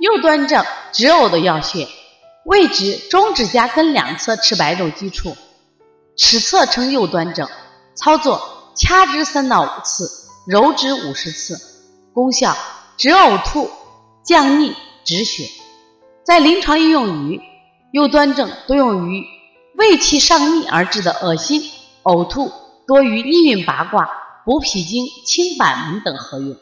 右端正止呕的要穴，位置中指甲根两侧赤白肉基处，尺侧称右端正。操作：掐指三到五次，揉指五十次。功效：止呕吐、降逆、止血。在临床应用于右端正，多用于胃气上逆而致的恶心、呕吐，多与逆运八卦、补脾经、清板门等合用。